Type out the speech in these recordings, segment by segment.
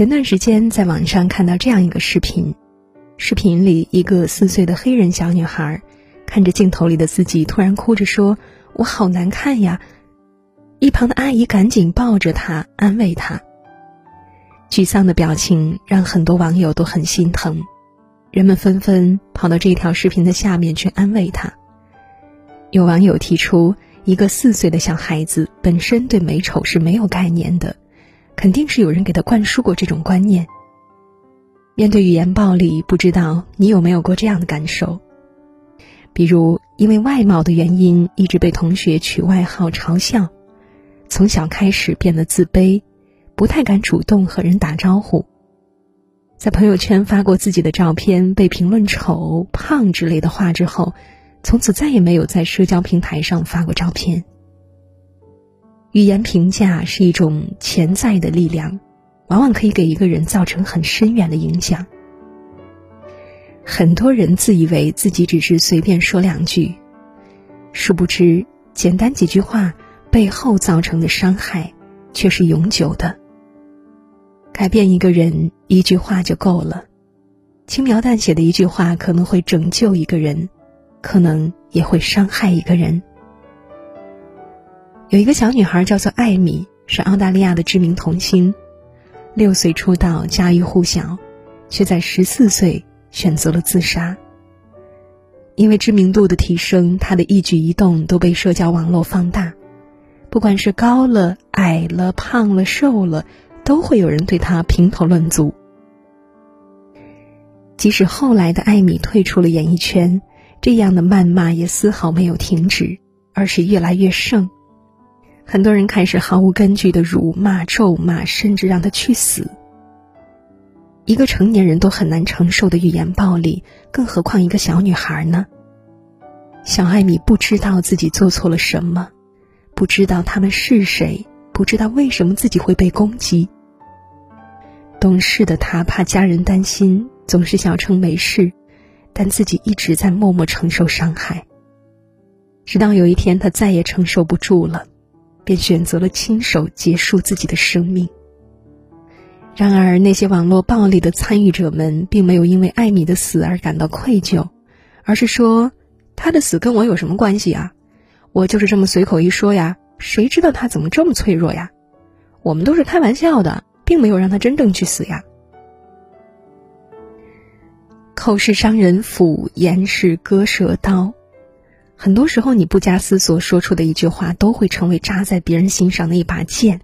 前段时间在网上看到这样一个视频，视频里一个四岁的黑人小女孩，看着镜头里的自己，突然哭着说：“我好难看呀！”一旁的阿姨赶紧抱着她安慰她。沮丧的表情让很多网友都很心疼，人们纷纷跑到这条视频的下面去安慰她。有网友提出，一个四岁的小孩子本身对美丑是没有概念的。肯定是有人给他灌输过这种观念。面对语言暴力，不知道你有没有过这样的感受？比如因为外貌的原因，一直被同学取外号嘲笑，从小开始变得自卑，不太敢主动和人打招呼，在朋友圈发过自己的照片，被评论丑、胖之类的话之后，从此再也没有在社交平台上发过照片。语言评价是一种潜在的力量，往往可以给一个人造成很深远的影响。很多人自以为自己只是随便说两句，殊不知简单几句话背后造成的伤害却是永久的。改变一个人一句话就够了，轻描淡写的一句话可能会拯救一个人，可能也会伤害一个人。有一个小女孩叫做艾米，是澳大利亚的知名童星。六岁出道，家喻户晓，却在十四岁选择了自杀。因为知名度的提升，她的一举一动都被社交网络放大。不管是高了、矮了、胖了、瘦了，都会有人对她评头论足。即使后来的艾米退出了演艺圈，这样的谩骂也丝毫没有停止，而是越来越盛。很多人开始毫无根据的辱骂、咒骂，甚至让他去死。一个成年人都很难承受的语言暴力，更何况一个小女孩呢？小艾米不知道自己做错了什么，不知道他们是谁，不知道为什么自己会被攻击。懂事的她怕家人担心，总是小称没事，但自己一直在默默承受伤害。直到有一天，她再也承受不住了。便选择了亲手结束自己的生命。然而，那些网络暴力的参与者们并没有因为艾米的死而感到愧疚，而是说：“他的死跟我有什么关系啊？我就是这么随口一说呀，谁知道他怎么这么脆弱呀？我们都是开玩笑的，并没有让他真正去死呀。”口是伤人斧，言是割舌刀。很多时候，你不加思索说出的一句话，都会成为扎在别人心上的一把剑。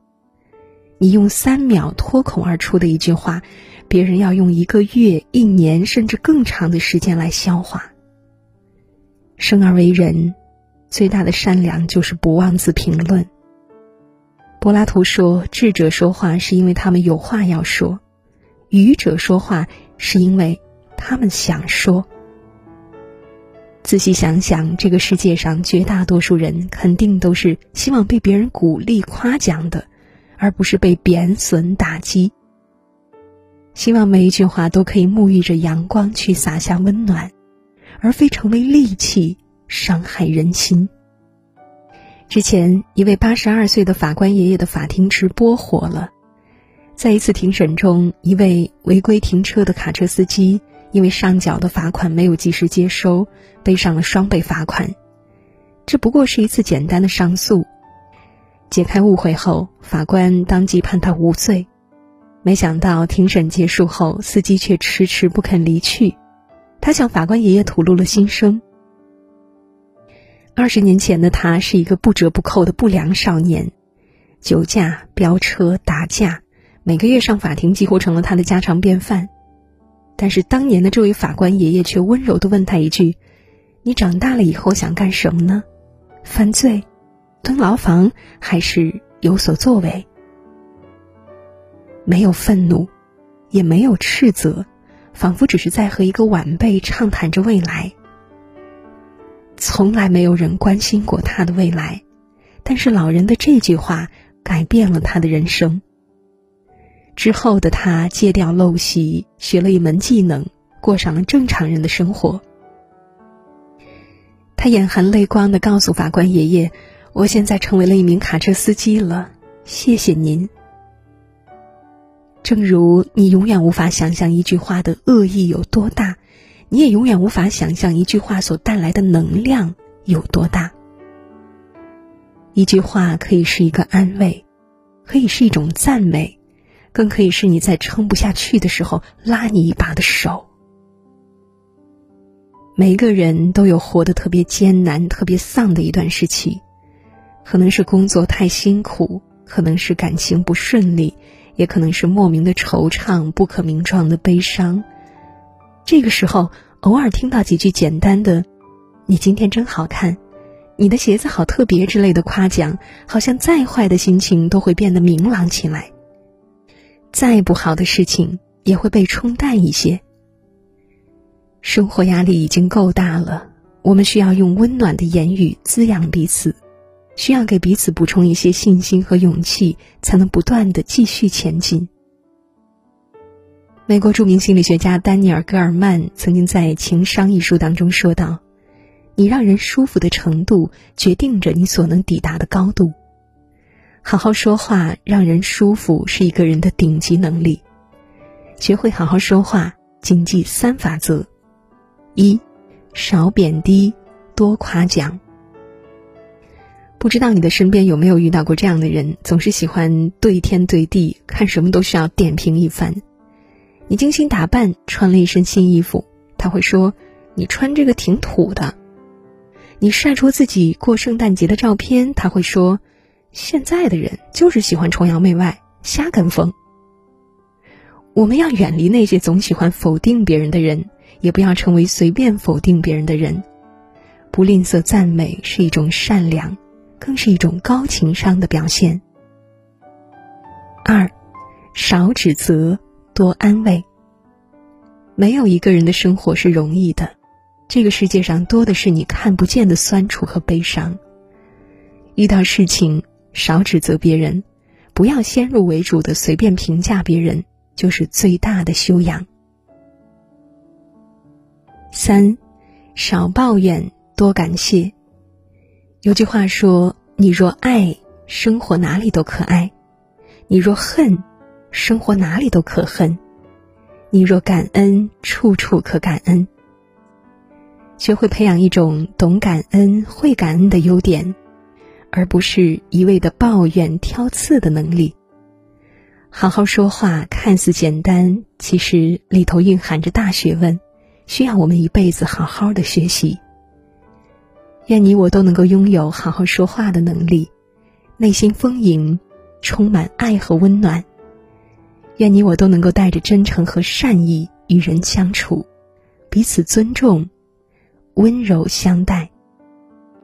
你用三秒脱口而出的一句话，别人要用一个月、一年甚至更长的时间来消化。生而为人，最大的善良就是不妄自评论。柏拉图说：“智者说话是因为他们有话要说，愚者说话是因为他们想说。”仔细想想，这个世界上绝大多数人肯定都是希望被别人鼓励、夸奖的，而不是被贬损、打击。希望每一句话都可以沐浴着阳光去洒下温暖，而非成为利器伤害人心。之前，一位八十二岁的法官爷爷的法庭直播火了，在一次庭审中，一位违规停车的卡车司机。因为上缴的罚款没有及时接收，背上了双倍罚款。这不过是一次简单的上诉。解开误会后，法官当即判他无罪。没想到庭审结束后，司机却迟迟不肯离去。他向法官爷爷吐露了心声。二十年前的他是一个不折不扣的不良少年，酒驾、飙车、打架，每个月上法庭几乎成了他的家常便饭。但是当年的这位法官爷爷却温柔的问他一句：“你长大了以后想干什么呢？犯罪，蹲牢房，还是有所作为？”没有愤怒，也没有斥责，仿佛只是在和一个晚辈畅谈着未来。从来没有人关心过他的未来，但是老人的这句话改变了他的人生。之后的他戒掉陋习，学了一门技能，过上了正常人的生活。他眼含泪光的告诉法官爷爷：“我现在成为了一名卡车司机了，谢谢您。”正如你永远无法想象一句话的恶意有多大，你也永远无法想象一句话所带来的能量有多大。一句话可以是一个安慰，可以是一种赞美，更可以是你在撑不下去的时候拉你一把的手。每个人都有活得特别艰难、特别丧的一段时期，可能是工作太辛苦，可能是感情不顺利。也可能是莫名的惆怅、不可名状的悲伤。这个时候，偶尔听到几句简单的“你今天真好看”“你的鞋子好特别”之类的夸奖，好像再坏的心情都会变得明朗起来。再不好的事情也会被冲淡一些。生活压力已经够大了，我们需要用温暖的言语滋养彼此。需要给彼此补充一些信心和勇气，才能不断的继续前进。美国著名心理学家丹尼尔·戈尔曼曾经在《情商》一书当中说道：“你让人舒服的程度，决定着你所能抵达的高度。好好说话，让人舒服，是一个人的顶级能力。学会好好说话，谨记三法则：一，少贬低，多夸奖。”不知道你的身边有没有遇到过这样的人，总是喜欢对天对地，看什么都需要点评一番。你精心打扮，穿了一身新衣服，他会说：“你穿这个挺土的。”你晒出自己过圣诞节的照片，他会说：“现在的人就是喜欢崇洋媚外，瞎跟风。”我们要远离那些总喜欢否定别人的人，也不要成为随便否定别人的人。不吝啬赞美是一种善良。更是一种高情商的表现。二，少指责，多安慰。没有一个人的生活是容易的，这个世界上多的是你看不见的酸楚和悲伤。遇到事情，少指责别人，不要先入为主的随便评价别人，就是最大的修养。三，少抱怨，多感谢。有句话说：“你若爱，生活哪里都可爱；你若恨，生活哪里都可恨；你若感恩，处处可感恩。”学会培养一种懂感恩、会感恩的优点，而不是一味的抱怨、挑刺的能力。好好说话看似简单，其实里头蕴含着大学问，需要我们一辈子好好的学习。愿你我都能够拥有好好说话的能力，内心丰盈，充满爱和温暖。愿你我都能够带着真诚和善意与人相处，彼此尊重，温柔相待。